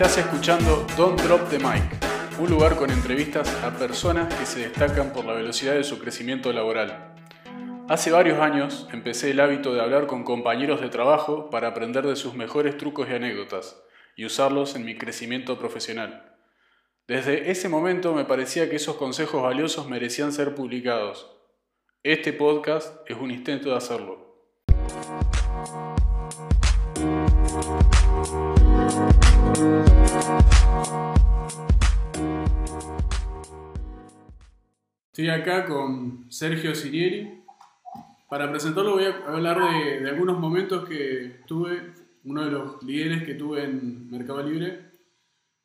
Estás escuchando Don't Drop the Mic, un lugar con entrevistas a personas que se destacan por la velocidad de su crecimiento laboral. Hace varios años empecé el hábito de hablar con compañeros de trabajo para aprender de sus mejores trucos y anécdotas y usarlos en mi crecimiento profesional. Desde ese momento me parecía que esos consejos valiosos merecían ser publicados. Este podcast es un intento de hacerlo. Estoy acá con Sergio Sirieri. Para presentarlo voy a hablar de, de, algunos momentos que tuve, uno de los líderes que tuve en Mercado Libre.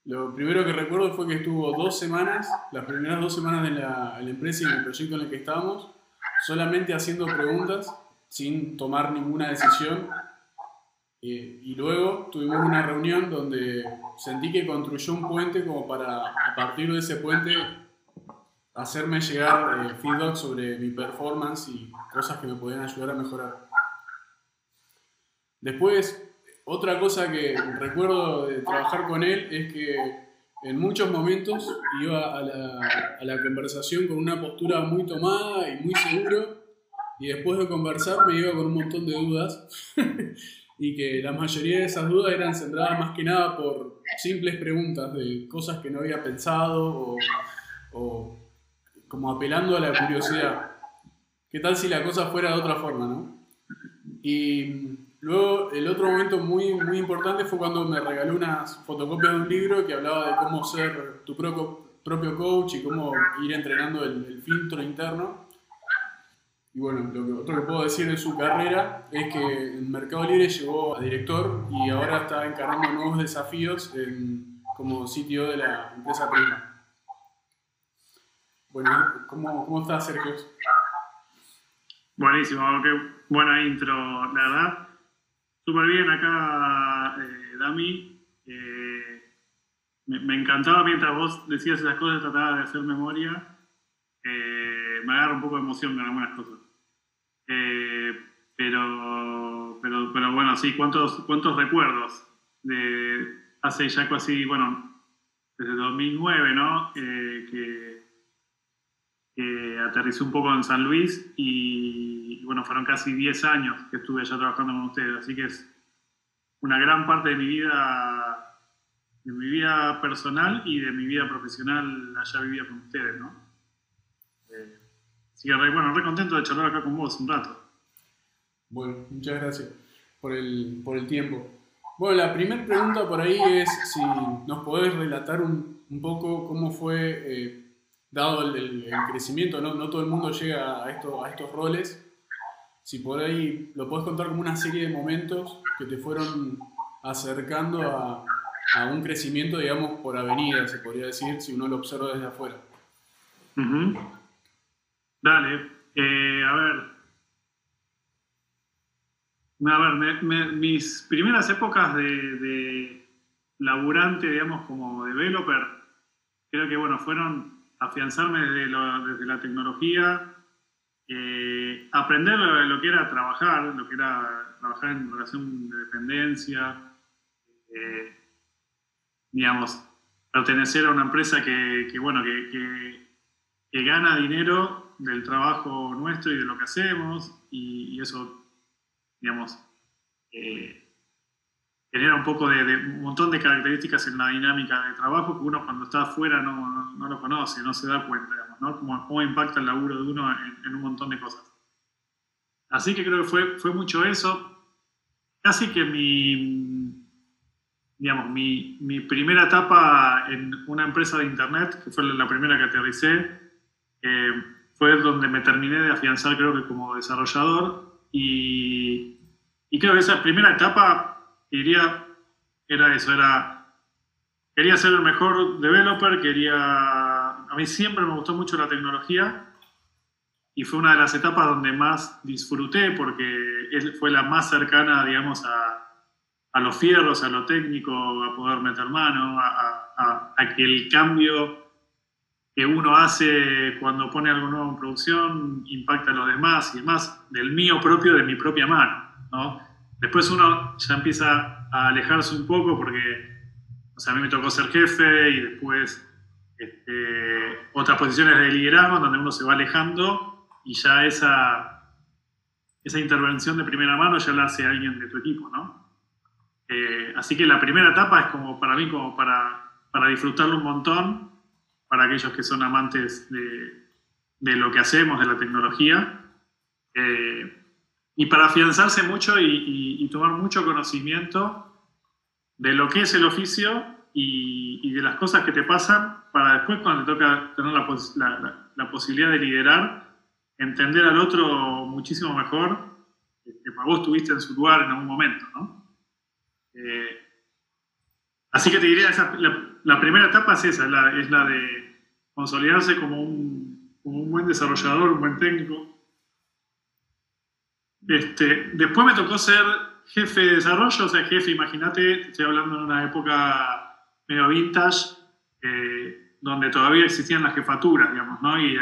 Lo primero que recuerdo fue que estuvo dos semanas, las primeras dos semanas de la, la empresa y en el proyecto en el que estábamos, solamente haciendo preguntas sin tomar ninguna decisión eh, y luego tuvimos una reunión donde sentí que construyó un puente como para, a partir de ese puente, hacerme llegar eh, feedback sobre mi performance y cosas que me podían ayudar a mejorar. Después, otra cosa que recuerdo de trabajar con él es que en muchos momentos iba a la, a la conversación con una postura muy tomada y muy seguro y después de conversar me iba con un montón de dudas y que la mayoría de esas dudas eran centradas más que nada por simples preguntas de cosas que no había pensado o, como apelando a la curiosidad. ¿Qué tal si la cosa fuera de otra forma, no? Y luego el otro momento muy, muy importante fue cuando me regaló unas fotocopias de un libro que hablaba de cómo ser tu propio, propio coach y cómo ir entrenando el filtro interno. Y bueno, lo que, otro que puedo decir de su carrera es que en Mercado Libre llegó a director y ahora está encarando nuevos desafíos en, como sitio de la empresa Prima. Bueno, ¿cómo, cómo estás, Sergio? Buenísimo, qué buena intro, la verdad. Súper bien acá, eh, Dami. Eh, me, me, encantaba mientras vos decías esas cosas, trataba de hacer memoria. Eh, me agarra un poco de emoción con algunas cosas. Eh, pero, pero, pero bueno, sí, ¿cuántos, cuántos recuerdos de hace ya casi, bueno, desde 2009, ¿no? Eh, que, que, aterrizó un poco en San Luis y, y, bueno, fueron casi 10 años que estuve allá trabajando con ustedes, así que es una gran parte de mi vida, de mi vida personal y de mi vida profesional allá vivía con ustedes, ¿no? Así que, bueno, re contento de charlar acá con vos un rato. Bueno, muchas gracias por el, por el tiempo. Bueno, la primera pregunta por ahí es si nos podés relatar un, un poco cómo fue, eh, dado el, el, el, crecimiento, ¿no? no todo el mundo llega a, esto, a estos roles, si por ahí lo podés contar como una serie de momentos que te fueron acercando a, a un crecimiento, digamos, por avenida, se podría decir, si uno lo observa desde afuera. Uh -huh. Dale, eh, a ver. A ver, mis primeras épocas de, laburante, digamos, como developer, creo que, bueno, fueron afianzarme desde, la tecnología, eh, aprender lo, que era trabajar, lo que era trabajar en relación de dependencia, eh, digamos, pertenecer a una empresa que, bueno, que, que gana dinero del trabajo nuestro y de lo que hacemos, y, y eso, digamos, eh, genera un poco de, de, un montón de características en la dinámica de trabajo que uno cuando está afuera no, no, no lo conoce, no se da cuenta, digamos, ¿no? Cómo, cómo, impacta el laburo de uno en, en, un montón de cosas. Así que creo que fue, fue mucho eso. Casi que mi, digamos, mi, mi primera etapa en una empresa de internet, que fue la primera que aterricé, eh, fue donde me terminé de afianzar, creo que como desarrollador. Y, y creo que esa primera etapa, diría, era eso, era, quería ser el mejor developer, quería, a mí siempre me gustó mucho la tecnología y fue una de las etapas donde más disfruté porque fue la más cercana, digamos, a, a los fierros, a lo técnico, a poder meter mano, a, a, a que el cambio que uno hace cuando pone algo nuevo en producción impacta a los demás y demás, del mío propio, de mi propia mano. ¿no? Después uno ya empieza a alejarse un poco porque o sea, a mí me tocó ser jefe y después este, otras posiciones de liderazgo donde uno se va alejando y ya esa, esa intervención de primera mano ya la hace alguien de tu equipo, ¿no? Eh, así que la primera etapa es como para mí, como para, para disfrutarlo un montón, para aquellos que son amantes de, de lo que hacemos, de la tecnología, eh, y para afianzarse mucho y, tomar mucho conocimiento de lo que es el oficio y, de las cosas que te pasan, para después cuando te toca tener la, la, la posibilidad de liderar, entender al otro muchísimo mejor, que para vos estuviste en su lugar en algún momento, ¿no? Eh, así que te diría, esa, la, primera etapa es esa, la, es la de consolidarse como un, buen desarrollador, un buen técnico. Este, después me tocó ser jefe de desarrollo, o sea, jefe, imagínate, estoy hablando en una época medio vintage, eh, donde todavía existían las jefaturas, digamos, ¿no? Y,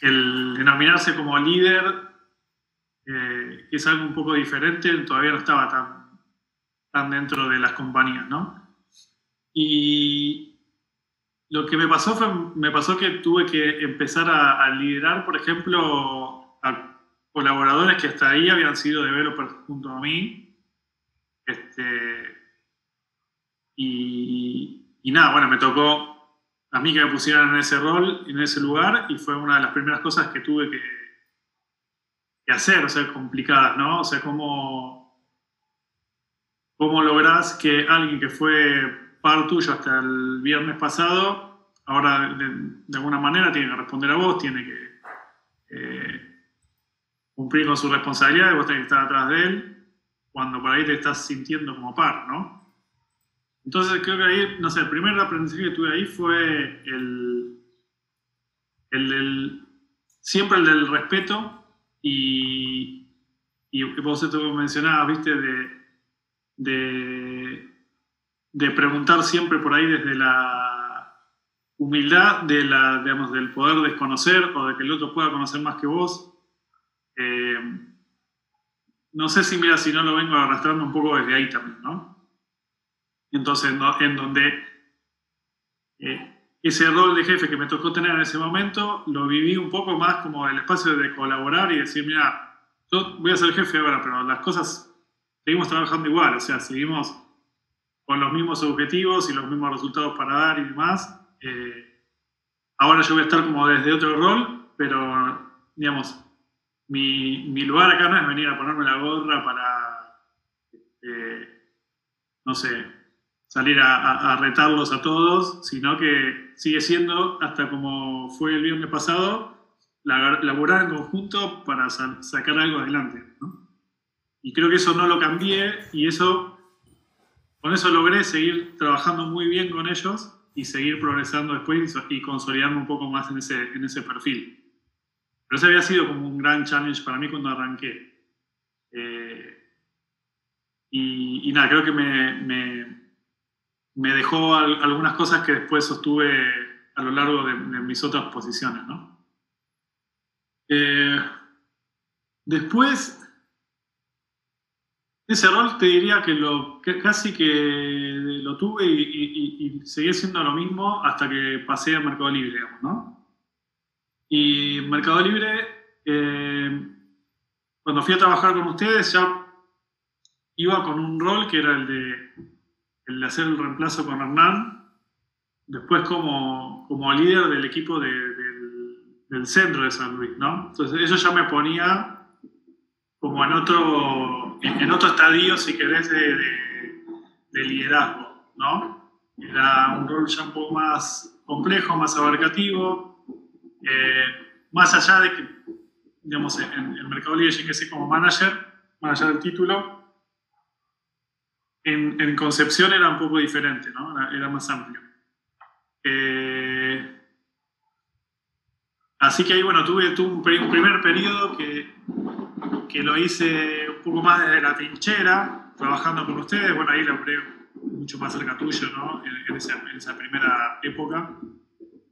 el denominarse como líder eh, que es algo un poco diferente, todavía no estaba tan, tan dentro de las compañías, ¿no? Y lo que me pasó fue, me pasó que tuve que empezar a, liderar, por ejemplo, a colaboradores que hasta ahí habían sido developers junto a mí. Este, y, y nada, bueno, me tocó a mí que me pusieran en ese rol, en ese lugar, y fue una de las primeras cosas que tuve que, que hacer, o sea, complicadas, ¿no? O sea, cómo, cómo lográs que alguien que fue par tuyo hasta el viernes pasado, ahora de, alguna manera tiene que responder a vos, tiene que eh, cumplir con su responsabilidad, vos tenés que estar atrás de él, cuando por ahí te estás sintiendo como par, ¿no? Entonces creo que ahí, no sé, el primer aprendizaje que tuve ahí fue el, el, el siempre el del respeto y, y vos esto mencionabas, viste, de, de, de, preguntar siempre por ahí desde la humildad de la, digamos, del poder desconocer o de que el otro pueda conocer más que vos. Eh, no sé si, mira, si no lo vengo arrastrando un poco desde ahí también, ¿no? Entonces, en donde eh, ese rol de jefe que me tocó tener en ese momento, lo viví un poco más como el espacio de colaborar y decir, mira, yo voy a ser jefe ahora, pero las cosas seguimos trabajando igual, o sea, seguimos con los mismos objetivos y los mismos resultados para dar y demás. Eh, ahora yo voy a estar como desde otro rol, pero, digamos, mi, mi, lugar acá no es venir a ponerme la gorra para, eh, no sé, salir a, a, retarlos a todos, sino que sigue siendo, hasta como fue el viernes pasado, laborar en conjunto para sacar algo adelante. ¿no? Y creo que eso no lo cambié y eso, con eso logré seguir trabajando muy bien con ellos y seguir progresando después y consolidando un poco más en ese, en ese perfil. Pero ese había sido como un gran challenge para mí cuando arranqué. Eh, y, nada, creo que me, me me dejó algunas cosas que después sostuve a lo largo de, mis otras posiciones. ¿no? Eh, después, ese rol te diría que, lo, casi que lo tuve y, seguí siendo lo mismo hasta que pasé a Mercado Libre, digamos, ¿no? Y Mercado Libre, eh, cuando fui a trabajar con ustedes, ya iba con un rol que era el de hacer el reemplazo con Hernán, después como, como líder del equipo de, del, del, centro de San Luis, ¿no? Entonces eso ya me ponía como en otro, en, otro estadio, si querés, de, de, liderazgo, ¿no? Era un rol ya un poco más complejo, más abarcativo, eh, más allá de que, digamos, en el mercado libre llegué como manager, más allá del título, en, concepción era un poco diferente, ¿no? era, más amplio. Eh, así que ahí, bueno, tuve, un, primer periodo que, que, lo hice un poco más desde la trinchera, trabajando con ustedes. Bueno, ahí lo creo mucho más cerca tuyo, ¿no? En, esa, primera época.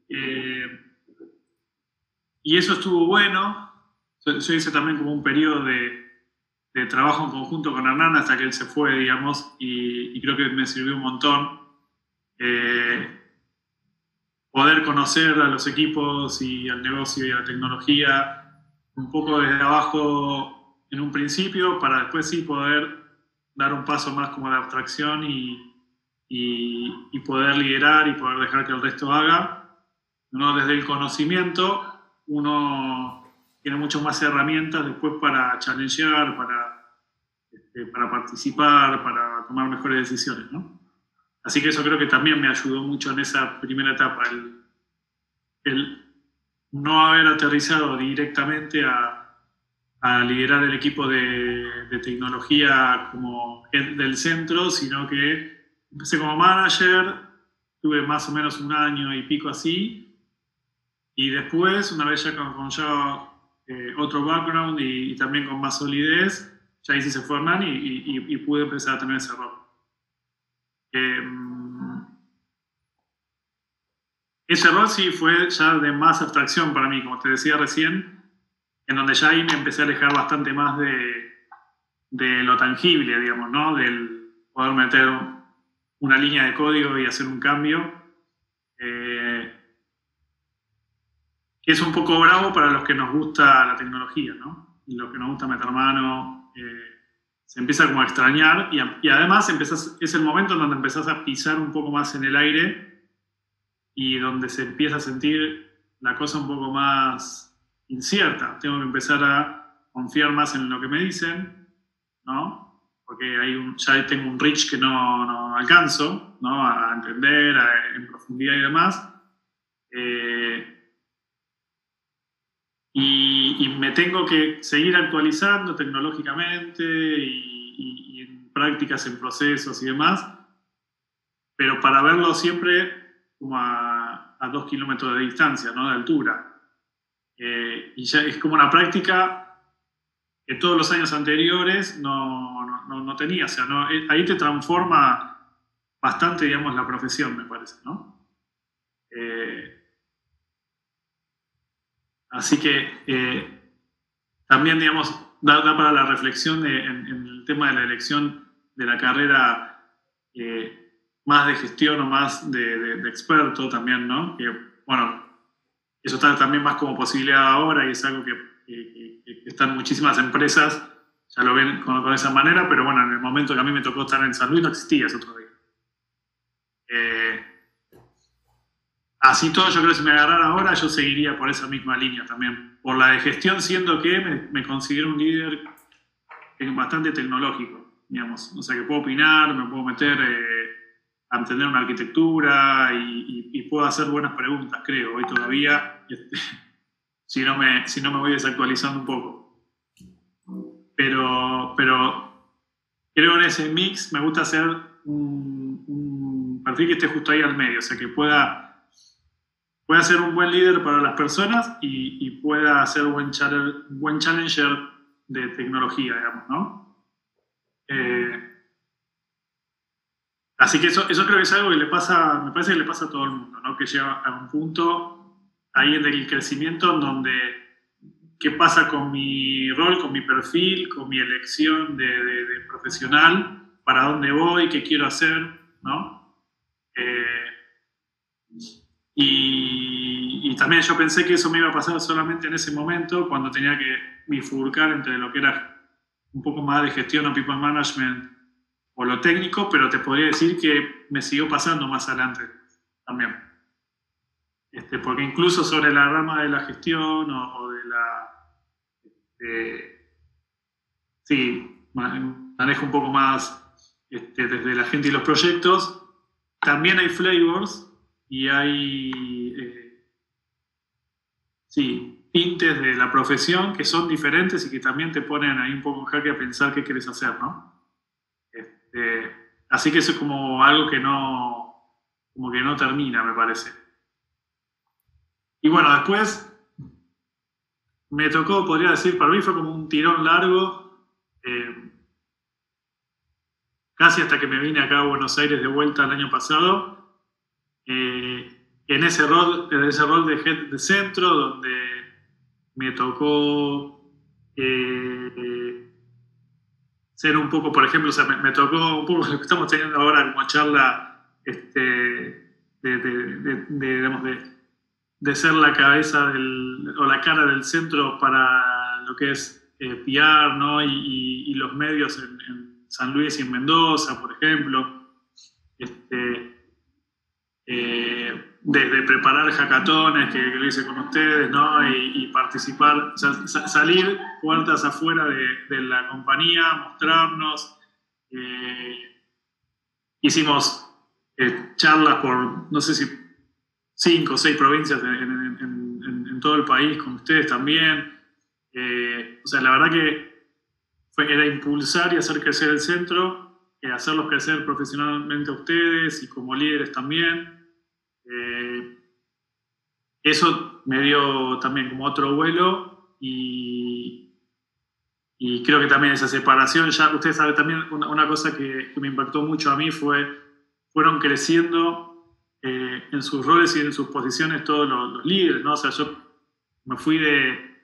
Eh, y eso estuvo bueno. Yo, hice también como un periodo de, de trabajo en conjunto con Hernán hasta que él se fue, digamos, y, creo que me sirvió un montón. Eh, poder conocer a los equipos y al negocio y a la tecnología un poco desde abajo en un principio para después sí poder dar un paso más como de abstracción y, y, poder liderar y poder dejar que el resto haga. Uno desde el conocimiento, uno tiene muchas más herramientas después para challengear, para, este, para participar, para tomar mejores decisiones. ¿no? Así que eso creo que también me ayudó mucho en esa primera etapa, el, no haber aterrizado directamente a, liderar el equipo de, tecnología como del centro, sino que empecé como manager, tuve más o menos un año y pico así, y después, una vez ya con, ya eh, otro background y, también con más solidez, ya hice se fue Hernán y pude empezar a tener ese rol. Em, ese rol sí fue ya de más abstracción para mí, como te decía recién, en donde ya ahí me empecé a alejar bastante más de, de lo tangible, digamos, ¿no? Del poder meter una línea de código y hacer un cambio. Eh, que es un poco bravo para los que nos gusta la tecnología, ¿no? Y los que nos gusta meter mano. Eh, se empieza como a extrañar y, y además es el momento en donde empezás a pisar un poco más en el aire y donde se empieza a sentir la cosa un poco más incierta. Tengo que empezar a confiar más en lo que me dicen, ¿no? Porque hay un, ya tengo un reach que no, no alcanzo, ¿no? A entender en profundidad y demás. Eh, y, me tengo que seguir actualizando tecnológicamente y, en prácticas, en procesos y demás, pero para verlo siempre como a, dos kilómetros de distancia, ¿no? de altura. Eh, y ya es como una práctica que todos los años anteriores no, no, no tenía, o sea, eh, ahí te transforma bastante, digamos, la profesión, me parece, ¿no? Eh, Así que también, digamos, da, para la reflexión en, el tema de la elección de la carrera más de gestión o más de, experto también, ¿no? Bueno, eso está también más como posibilidad ahora y es algo que, están muchísimas empresas, ya lo ven con, esa manera, pero bueno, en el momento que a mí me tocó estar en San Luis no existía ese otro día. Eh, Así todo, yo creo que si me agarrara ahora, yo seguiría por esa misma línea también. Por la de gestión, siendo que me, considero un líder bastante tecnológico, digamos. O sea, que puedo opinar, me puedo meter eh, a entender una arquitectura y, puedo hacer buenas preguntas, creo, hoy todavía, este, si, no me, si no me voy desactualizando un poco. Pero, pero creo en ese mix me gusta hacer un, un perfil que esté justo ahí al medio, o sea, que pueda pueda ser un buen líder para las personas y, pueda ser un buen, buen challenger de tecnología, digamos, ¿no? Eh, así que eso, eso creo que es algo que le pasa, me parece que le pasa a todo el mundo, ¿no? Que llega a un punto ahí en el crecimiento en donde qué pasa con mi rol, con mi perfil, con mi elección de, profesional, para dónde voy, qué quiero hacer, ¿no? Eh, y, también yo pensé que eso me iba a pasar solamente en ese momento, cuando tenía que bifurcar entre lo que era un poco más de gestión o people management o lo técnico, pero te podría decir que me siguió pasando más adelante también. Este, porque incluso sobre la rama de la gestión o, de la... Este, sí, manejo un poco más este, desde la gente y los proyectos. También hay flavors y hay, eh, sí, tintes de la profesión que son diferentes y que también te ponen ahí un poco en jaque a pensar qué quieres hacer, ¿no? Este, así que eso es como algo que no, como que no termina, me parece. Y bueno, después me tocó, podría decir, para mí fue como un tirón largo, eh, casi hasta que me vine acá a Buenos Aires de vuelta el año pasado eh, en ese rol, en ese rol de head de centro, donde me tocó eh, ser un poco, por ejemplo, o sea, me, tocó un poco lo que estamos teniendo ahora como charla este, de, de, de, ser la cabeza del, o la cara del centro para lo que es eh, PR ¿no? y, los medios en, en, San Luis y en Mendoza, por ejemplo. Este, eh, desde preparar hackatones que, lo hice con ustedes, ¿no? Y, participar, salir puertas afuera de, la compañía, mostrarnos. Eh, hicimos eh, charlas por, no sé si, cinco o seis provincias en, todo el país con ustedes también. Eh, o sea, la verdad que era impulsar y hacer crecer el centro, hacerlos crecer profesionalmente a ustedes y como líderes también. Eh, eso me dio también como otro vuelo y, creo que también esa separación, ya ustedes saben también una, cosa que, me impactó mucho a mí fue, fueron creciendo eh, en sus roles y en sus posiciones todos los, líderes, ¿no? O sea, yo me fui de,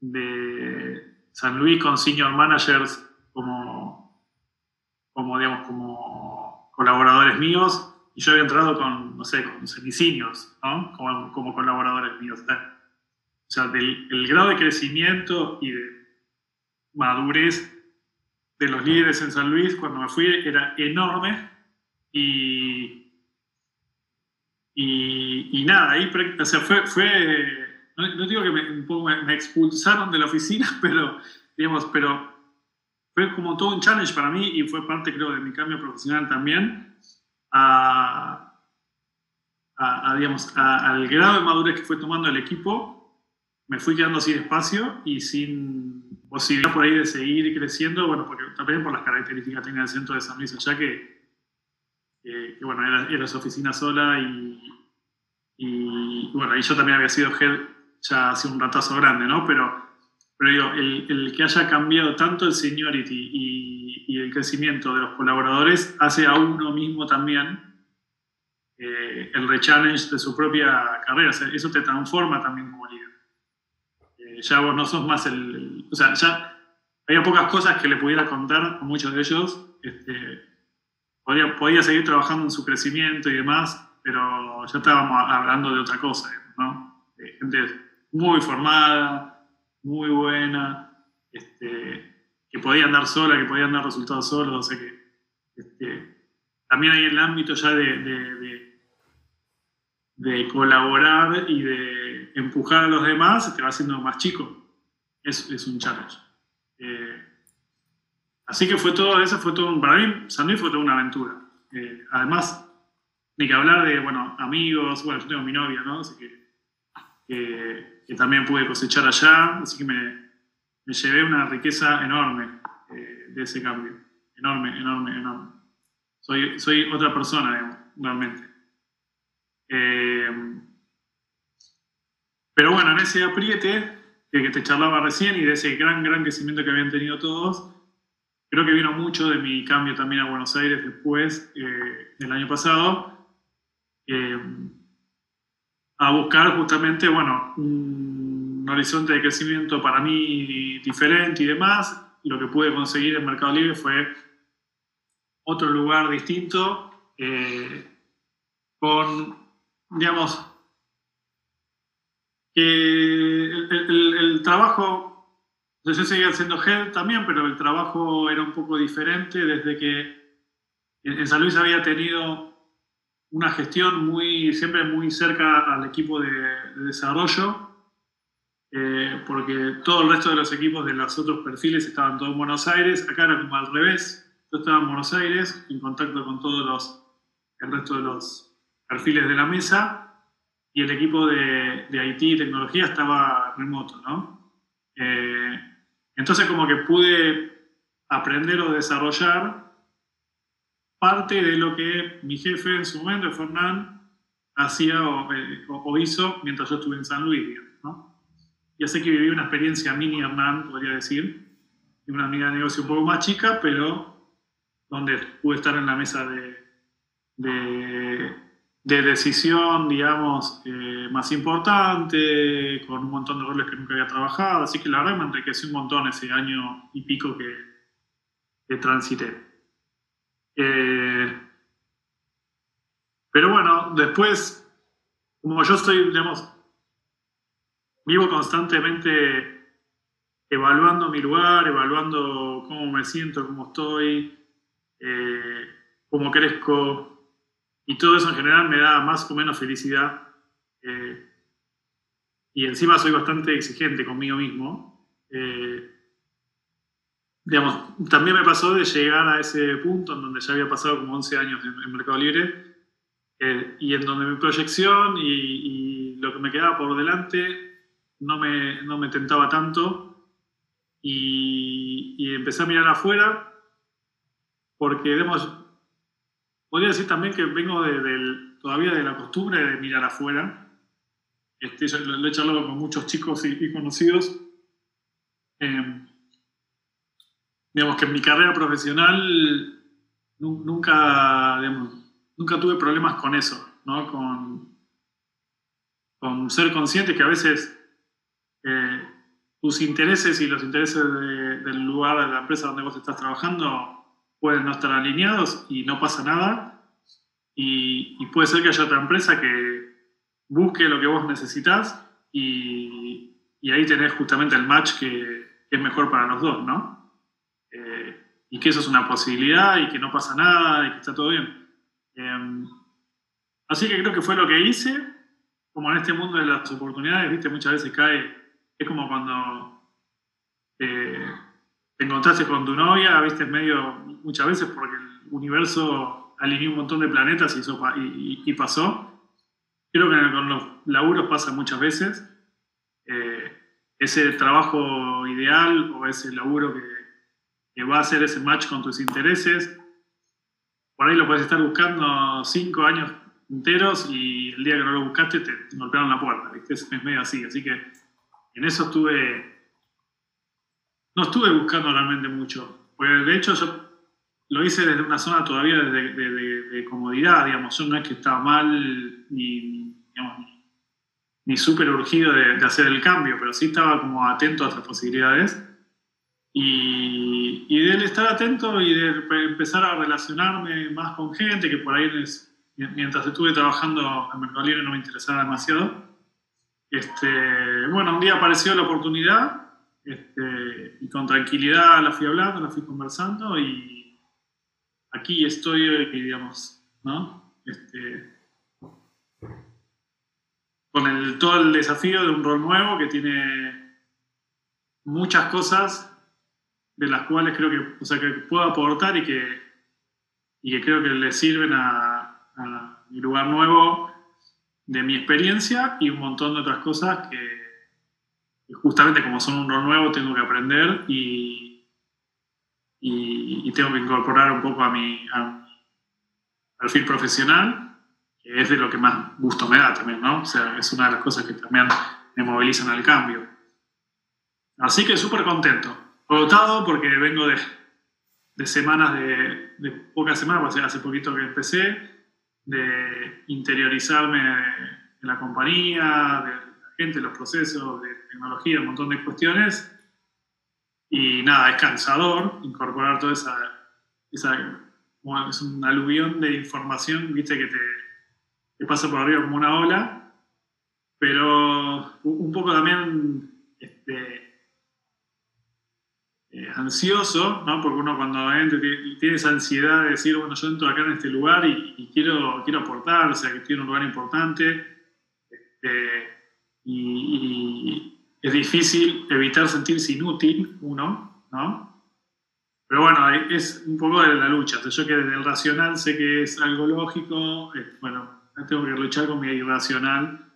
de San Luis con senior managers como, como digamos, como colaboradores míos y yo había entrado con, no sé, con semicinios, ¿no? Como, como colaboradores míos. O sea, del, el grado de crecimiento y de madurez de los líderes en San Luis cuando me fui era enorme y, y, nada, ahí o sea, fue, fue no, digo que me, me, expulsaron de la oficina, pero, digamos, pero fue como todo un challenge para mí y fue parte, creo, de mi cambio profesional también a, al grado de madurez que fue tomando el equipo, me fui quedando sin espacio y sin posibilidad por ahí de seguir creciendo, bueno, porque también por las características que tenga el centro de San Luis allá, que, que, bueno, era, era, su oficina sola y, y, bueno, y yo también había sido head ya hace un ratazo grande, ¿no? Pero, pero digo, el, el que haya cambiado tanto el seniority y y el crecimiento de los colaboradores hace a uno mismo también eh, el rechallenge de su propia carrera. eso te transforma también como líder. Eh, ya vos no sos más el, O sea, ya había pocas cosas que le pudiera contar a muchos de ellos. Este, podía, podía seguir trabajando en su crecimiento y demás, pero ya estábamos hablando de otra cosa, ¿no? De gente muy formada, muy buena, este, que podían dar sola, que podían dar resultados solos, o sea que este, también hay el ámbito ya de, de, colaborar y de empujar a los demás, te va haciendo más chico. Es, es un challenge. Eh, así que fue todo, eso fue todo, para mí San fue toda una aventura. Eh, además, ni que hablar de, bueno, amigos, bueno, yo tengo mi novia, ¿no? Así que, que también pude cosechar allá, así que me, me llevé una riqueza enorme eh, de ese cambio. Enorme, enorme, enorme. Soy, soy otra persona, digamos, realmente. Eh, pero bueno, en ese apriete que te charlaba recién y de ese gran, gran crecimiento que habían tenido todos, creo que vino mucho de mi cambio también a Buenos Aires después, eh, del año pasado, a buscar justamente, bueno, un horizonte de crecimiento para mí diferente y demás. Lo que pude conseguir en Mercado Libre fue otro lugar distinto, eh, con, digamos, que el, trabajo, yo seguía siendo head también, pero el trabajo era un poco diferente desde que en San Luis había tenido una gestión muy, siempre muy cerca al equipo de desarrollo eh, porque todo el resto de los equipos de los otros perfiles estaban todos en Buenos Aires, acá era como al revés, yo estaba en Buenos Aires, en contacto con todos los, el resto de los perfiles de la mesa, y el equipo de, de y tecnología estaba remoto, ¿no? Eh, entonces como que pude aprender o desarrollar parte de lo que mi jefe en su momento, Fernán, hacía o, eh, o hizo mientras yo estuve en San Luis, ¿no? Ya sé que viví una experiencia mini Hernán, podría decir, de una amiga de negocio un poco más chica, pero donde pude estar en la mesa de, de, decisión, digamos, eh, más importante, con un montón de roles que nunca había trabajado. Así que la verdad me enriqueció un montón ese año y pico que, que transité. Eh, pero bueno, después, como yo estoy, digamos, vivo constantemente evaluando mi lugar, evaluando cómo me siento, cómo estoy, eh, cómo crezco, y todo eso en general me da más o menos felicidad. Eh, y encima soy bastante exigente conmigo mismo. Eh, digamos, también me pasó de llegar a ese punto en donde ya había pasado como 11 años en, Mercado Libre y en donde mi proyección y, y, lo que me quedaba por delante no me, no me tentaba tanto y, empecé a mirar afuera porque, digamos, podría decir también que vengo de, todavía de la costumbre de mirar afuera. Este, yo lo, he charlado con muchos chicos y, conocidos. Em, digamos que en mi carrera profesional nunca, nunca tuve problemas con eso, ¿no? con, con ser consciente que a veces eh, tus intereses y los intereses del lugar de la empresa donde vos estás trabajando pueden no estar alineados y no pasa nada. Y, puede ser que haya otra empresa que busque lo que vos necesitas y, ahí tenés justamente el match que, es mejor para los dos, ¿no? Eh, y que eso es una posibilidad y que no pasa nada y que está todo bien. Em, así que creo que fue lo que hice. Como en este mundo de las oportunidades, viste, muchas veces cae es como cuando eh, te encontraste con tu novia, viste, medio, muchas veces porque el universo alineó un montón de planetas y, pasó. Creo que con los laburos pasa muchas veces. Eh, ese trabajo ideal o ese laburo que, va a hacer ese match con tus intereses, por ahí lo puedes estar buscando cinco años enteros y el día que no lo buscaste te, golpearon la puerta, ¿viste? Es, medio así, así que en eso estuve, no estuve buscando realmente mucho, porque de hecho yo lo hice desde una zona todavía de, comodidad, digamos, no es que estaba mal ni, ni súper urgido de, hacer el cambio, pero sí estaba como atento a otras posibilidades. Y, y del estar atento y de empezar a relacionarme más con gente, que por ahí mientras estuve trabajando en Mercado Libre no me interesaba demasiado, este, bueno, un día apareció la oportunidad este, y con tranquilidad la fui hablando, la fui conversando y aquí estoy, digamos, ¿no? Este, con el, todo el desafío de un rol nuevo que tiene muchas cosas de las cuales creo que, o sea, que puedo aportar y que, y que creo que le sirven a, a mi lugar nuevo de mi experiencia y un montón de otras cosas que, justamente como son un rol nuevo tengo que aprender y, y, tengo que incorporar un poco a mi, perfil profesional, que es de lo que más gusto me da también, ¿no? O sea, es una de las cosas que también me movilizan al cambio. Así que súper contento. Agotado porque vengo de, de semanas, de, de, pocas semanas, hace poquito que empecé, de interiorizarme en la compañía, de la gente, los procesos, de tecnología, un montón de cuestiones. Y nada, es cansador incorporar toda esa, esa es un aluvión de información, viste, que te, te, pasa por arriba como una ola, pero un poco también este, eh, ansioso, ¿no? porque uno cuando tiene esa ansiedad de decir, bueno, yo entro acá en este lugar y, quiero, quiero aportar, o sea, que tiene un lugar importante, este, y, es difícil evitar sentirse inútil uno, ¿no? Pero bueno, es un poco de la lucha. yo que desde el racional sé que es algo lógico, bueno, tengo que luchar con mi irracional,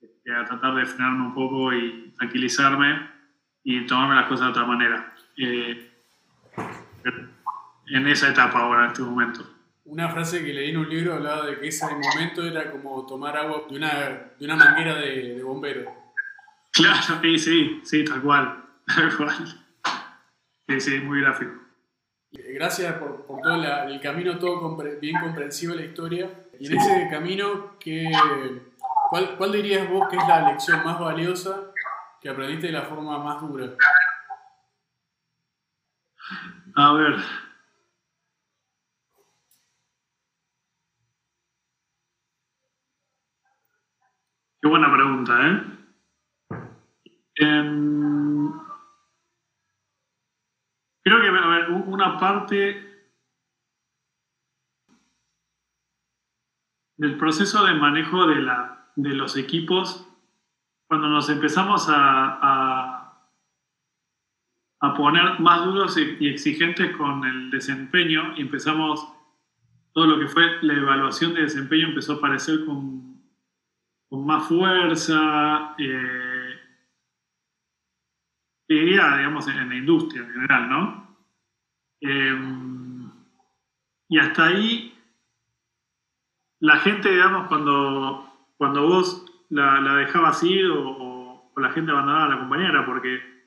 este, a tratar de frenarme un poco y tranquilizarme y tomarme las cosas de otra manera. Eh, en esa etapa ahora, en este momento. Una frase que leí en un libro hablaba de que ese momento era como tomar agua de una, de una manguera de, de bombero. Claro, sí, sí, sí, tal cual. Tal cual. Sí, sí, muy gráfico. Gracias por, por todo el camino, todo bien comprensivo la historia. Y en ese camino, que, ¿cuál, ¿cuál dirías vos que es la lección más valiosa que aprendiste de la forma más dura? A ver. Qué buena pregunta, ¿eh? Em, creo que, a ver, una parte del proceso de manejo de, la, de los equipos, cuando nos empezamos a, a poner más duros y exigentes con el desempeño y empezamos, todo lo que fue la evaluación de desempeño empezó a aparecer con con más fuerza, eh, diría, digamos, en, la industria en general, ¿no? Em, y hasta ahí, la gente, digamos, cuando, cuando vos la, dejabas ir o, la gente abandonaba a la compañera, porque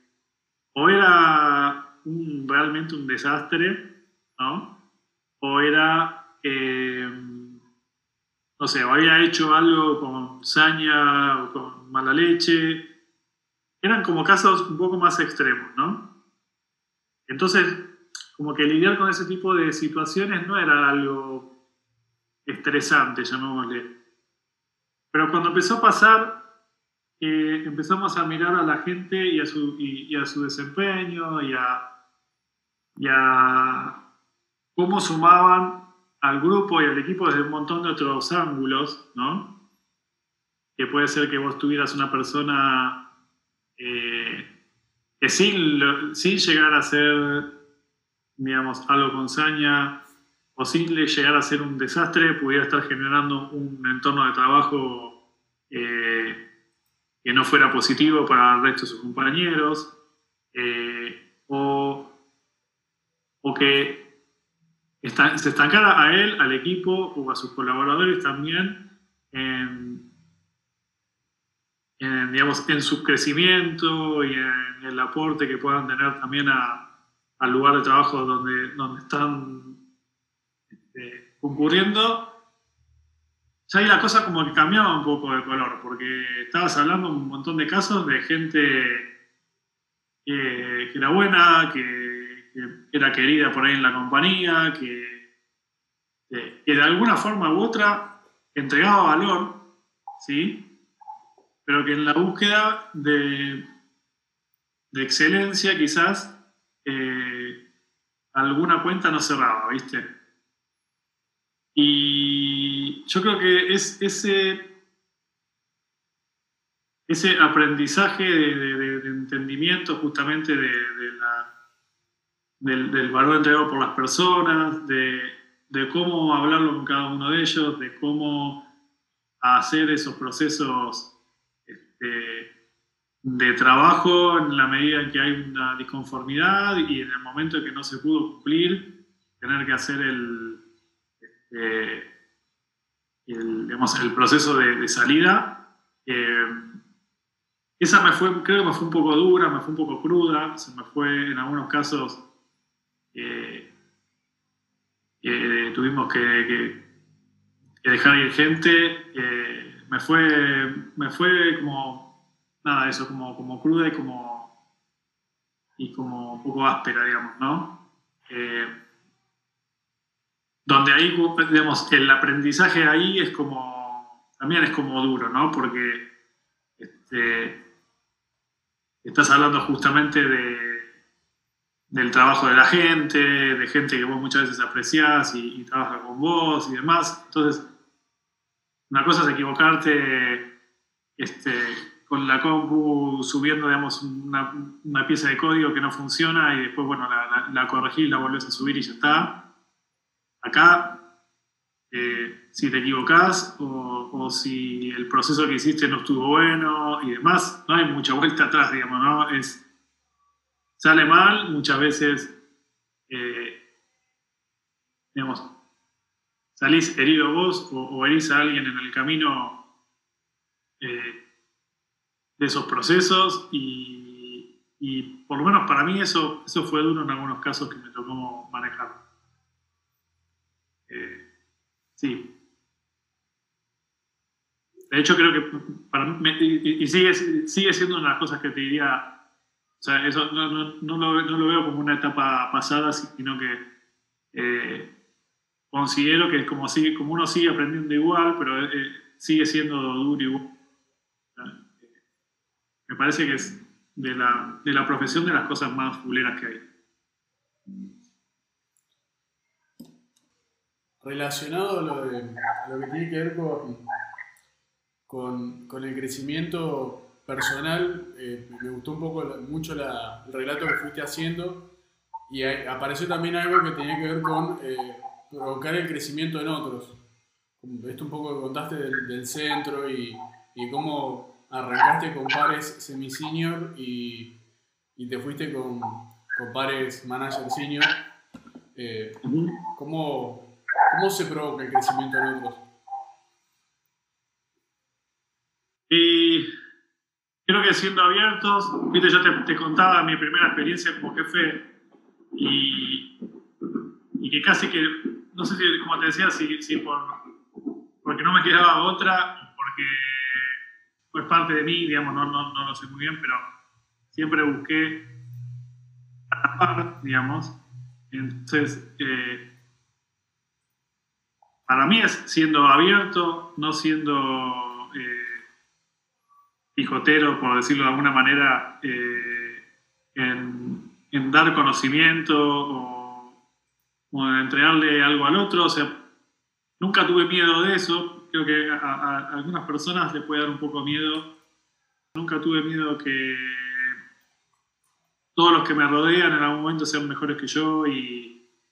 o era realmente un desastre, ¿no? O era... Em, no sé, o había hecho algo con saña o con mala leche. Eran como casos un poco más extremos, ¿no? Entonces, como que lidiar con ese tipo de situaciones no era algo estresante, llamémosle. Pero cuando empezó a pasar, eh, empezamos a mirar a la gente y a su, y, a su desempeño y a, y a cómo sumaban al grupo y al equipo desde un montón de otros ángulos, ¿no? Que puede ser que vos tuvieras una persona eh, que sin, sin llegar a ser, digamos, algo con saña o sin llegar a ser un desastre, pudiera estar generando un entorno de trabajo eh, que no fuera positivo para el resto de sus compañeros, eh, o, o que se estancara a él, al equipo o a sus colaboradores también en, digamos, en su crecimiento y en el aporte que puedan tener también al lugar de trabajo donde, donde están este, concurriendo. Ya ahí la cosa como que cambiaba un poco de color, porque estabas hablando un montón de casos de gente que era buena, que que era querida por ahí en la compañía, que, de alguna forma u otra entregaba valor, ¿sí? pero que en la búsqueda de, de excelencia quizás eh, alguna cuenta no cerraba, ¿viste? Y yo creo que es ese, ese aprendizaje de, entendimiento justamente de, la, del, valor entregado por las personas, de, cómo hablarlo con cada uno de ellos, de cómo hacer esos procesos este, de trabajo en la medida en que hay una disconformidad y en el momento en que no se pudo cumplir, tener que hacer el, este, el, proceso de, salida. Eh, esa me fue, creo que me fue un poco dura, me fue un poco cruda, se me fue en algunos casos tuvimos que, dejar ir gente. me, fue, me fue como, nada, eso, como, como cruda y como, y como un poco áspera, digamos, ¿no? Donde ahí, digamos, el aprendizaje ahí es como, también es como duro, ¿no? Porque este, estás hablando justamente de, del trabajo de la gente, de gente que vos muchas veces apreciás y, trabaja con vos y demás. Entonces, una cosa es equivocarte este, con la compu subiendo, digamos, una, pieza de código que no funciona y después, bueno, la, la, corregís, la volvés a subir y ya está. Acá, eh, si te equivocás o, si el proceso que hiciste no estuvo bueno y demás, no hay mucha vuelta atrás, digamos, ¿no? Es, sale mal, muchas veces, eh, salís herido vos o, herís a alguien en el camino eh, de esos procesos y, por lo menos para mí eso, eso fue duro en algunos casos que me tocó manejar. Eh, sí. De hecho, creo que y, sigue, sigue siendo una de las cosas que te diría o sea, eso no, lo, veo como una etapa pasada, sino que eh, considero que es como, sigue, como uno sigue aprendiendo igual, pero eh, sigue siendo duro igual. me parece que es de la, de la profesión de las cosas más fuleras que hay. Relacionado a lo, lo que tiene que ver con, con, el crecimiento personal, eh, me gustó un poco mucho el relato que fuiste haciendo y apareció también algo que tenía que ver con eh, provocar el crecimiento en otros. Esto un poco que contaste del, centro y, y, cómo arrancaste con pares semi-senior y, y, te fuiste con, con pares manager senior. Eh, ¿cómo, ¿Cómo se provoca el crecimiento en otros? Y creo que siendo abiertos, viste, yo te, te contaba mi primera experiencia como jefe y, que casi que, no sé si, como te decía, si, si por, porque no me quedaba otra, porque fue parte de mí, digamos, no, no, no lo sé muy bien, pero siempre busqué digamos. Entonces, eh, para mí es siendo abierto, no siendo eh, pijotero, por decirlo de alguna manera, eh, en, dar conocimiento o, en entregarle algo al otro. O sea, nunca tuve miedo de eso. Creo que a, algunas personas les puede dar un poco miedo. Nunca tuve miedo que todos los que me rodean en algún momento sean mejores que yo y,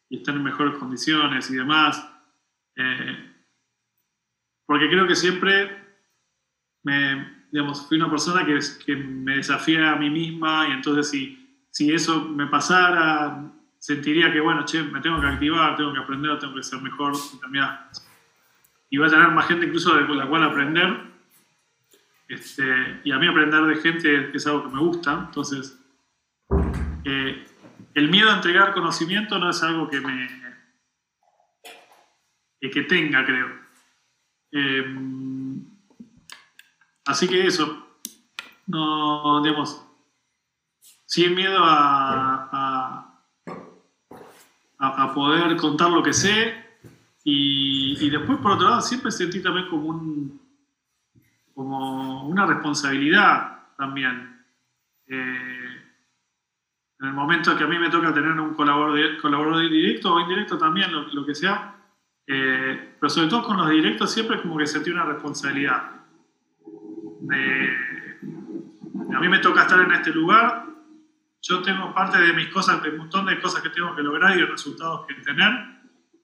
están en mejores condiciones y demás. Eh, porque creo que siempre me, digamos, fui una persona que, que, me desafía a mí misma y entonces si, si eso me pasara, sentiría que, bueno, che, me tengo que activar, tengo que aprender, tengo que ser mejor. Y va a tener más gente incluso de la cual aprender. Este, y a mí aprender de gente es algo que me gusta, entonces eh, el miedo a entregar conocimiento no es algo que me que tenga, creo. Eh, así que eso, no, digamos, sin miedo a, a, poder contar lo que sé y, y, después, por otro lado, siempre sentí también como, un, como una responsabilidad también. Eh, en el momento que a mí me toca tener un colaborador, colaborador directo o indirecto también, lo, que sea, eh, pero sobre todo con los directos siempre como que sentí una responsabilidad. a mí me toca estar en este lugar, yo tengo parte de mis cosas, de un montón de cosas que tengo que lograr y de resultados que tener,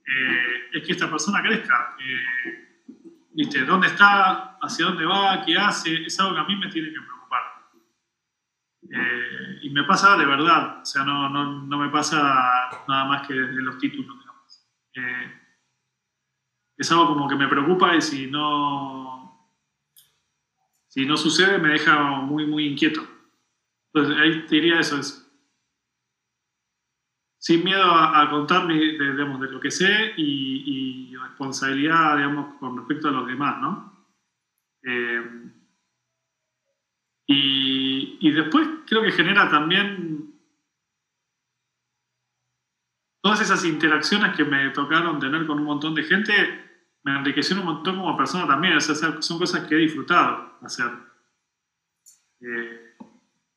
eh, es que esta persona crezca. Eh, ¿Viste? ¿Dónde está? ¿Hacia dónde va? ¿Qué hace? Es algo que a mí me tiene que preocupar. Eh, y me pasa de verdad, o sea, no, no, no, me pasa nada más que de los títulos, digamos. Eh, es algo como que me preocupa y si no, si no sucede me deja muy, muy inquieto. Entonces ahí te diría eso, es sin miedo a, contar de, digamos, de, lo que sé y, y, responsabilidad, digamos, con respecto a los demás, ¿no? Eh, y, y, después creo que genera también todas esas interacciones que me tocaron tener con un montón de gente, me enriquecieron un montón como persona también. Son cosas que he disfrutado hacer. Eh,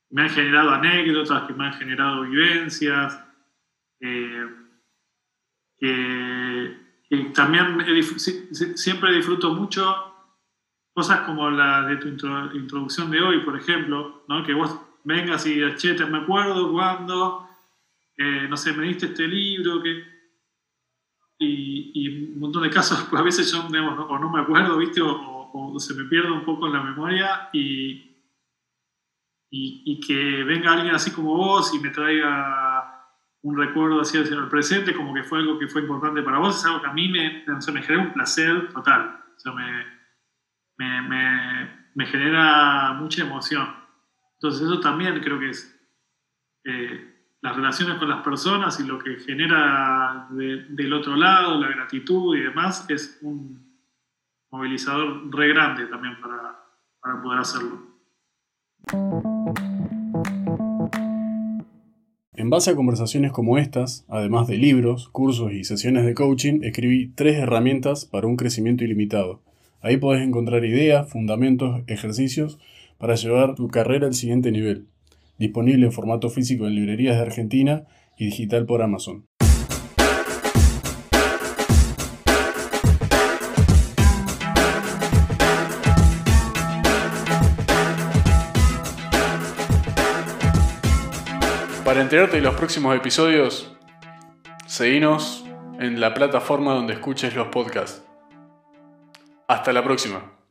me han generado anécdotas, que me han generado vivencias, eh, que, también siempre disfruto mucho cosas como la de tu introducción de hoy, por ejemplo, que vos vengas y che, te me acuerdo cuando, eh, no sé, me diste este libro, que... Y, y, un montón de casos, pues a veces yo digamos, no, o no me acuerdo, ¿viste? O, se me pierde un poco en la memoria y, y, que venga alguien así como vos y me traiga un recuerdo así hacia el presente, como que fue algo que fue importante para vos, es algo que a mí me, me genera un placer total. O sea, me, me, me, genera mucha emoción. Entonces eso también creo que es eh, las relaciones con las personas y lo que genera del otro lado, la gratitud y demás, es un movilizador re grande también para, para poder hacerlo. En base a conversaciones como estas, además de libros, cursos y sesiones de coaching, escribí tres herramientas para un crecimiento ilimitado Ahí podés encontrar ideas, fundamentos, ejercicios para llevar tu carrera al siguiente nivel. Disponible en formato físico en librerías de Argentina y digital por Amazon. Para enterarte de los próximos episodios, seguinos en la plataforma donde escuches los podcasts. Hasta la próxima.